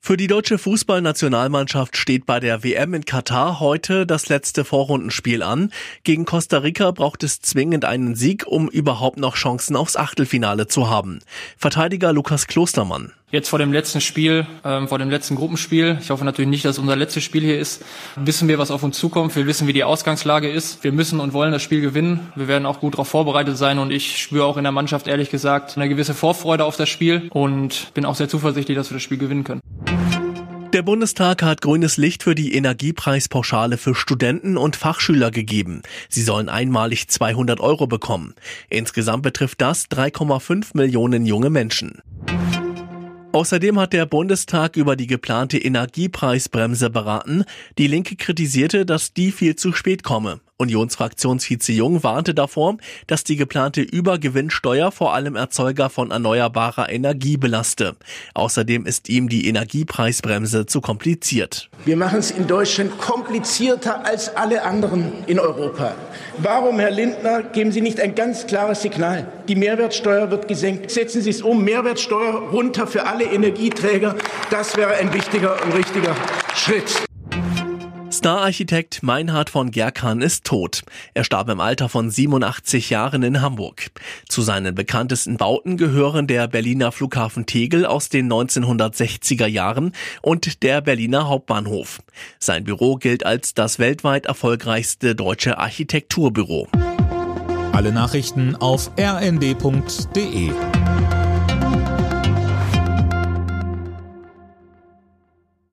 Für die deutsche Fußballnationalmannschaft steht bei der WM in Katar heute das letzte Vorrundenspiel an. Gegen Costa Rica braucht es zwingend einen Sieg, um überhaupt noch Chancen aufs Achtelfinale zu haben. Verteidiger Lukas Klostermann. Jetzt vor dem letzten Spiel, ähm, vor dem letzten Gruppenspiel, ich hoffe natürlich nicht, dass unser letztes Spiel hier ist, wissen wir, was auf uns zukommt. Wir wissen, wie die Ausgangslage ist. Wir müssen und wollen das Spiel gewinnen. Wir werden auch gut darauf vorbereitet sein und ich spüre auch in der Mannschaft ehrlich gesagt eine gewisse Vorfreude auf das Spiel und bin auch sehr zuversichtlich, dass wir das Spiel gewinnen können. Der Bundestag hat grünes Licht für die Energiepreispauschale für Studenten und Fachschüler gegeben. Sie sollen einmalig 200 Euro bekommen. Insgesamt betrifft das 3,5 Millionen junge Menschen. Außerdem hat der Bundestag über die geplante Energiepreisbremse beraten. Die Linke kritisierte, dass die viel zu spät komme. Unionsfraktionsvize Jung warnte davor, dass die geplante Übergewinnsteuer vor allem Erzeuger von erneuerbarer Energie belaste. Außerdem ist ihm die Energiepreisbremse zu kompliziert. Wir machen es in Deutschland komplizierter als alle anderen in Europa. Warum, Herr Lindner, geben Sie nicht ein ganz klares Signal? Die Mehrwertsteuer wird gesenkt. Setzen Sie es um, Mehrwertsteuer runter für alle Energieträger. Das wäre ein wichtiger und richtiger Schritt. Stararchitekt Meinhard von Gerkan ist tot. Er starb im Alter von 87 Jahren in Hamburg. Zu seinen bekanntesten Bauten gehören der Berliner Flughafen Tegel aus den 1960er Jahren und der Berliner Hauptbahnhof. Sein Büro gilt als das weltweit erfolgreichste deutsche Architekturbüro. Alle Nachrichten auf rnd.de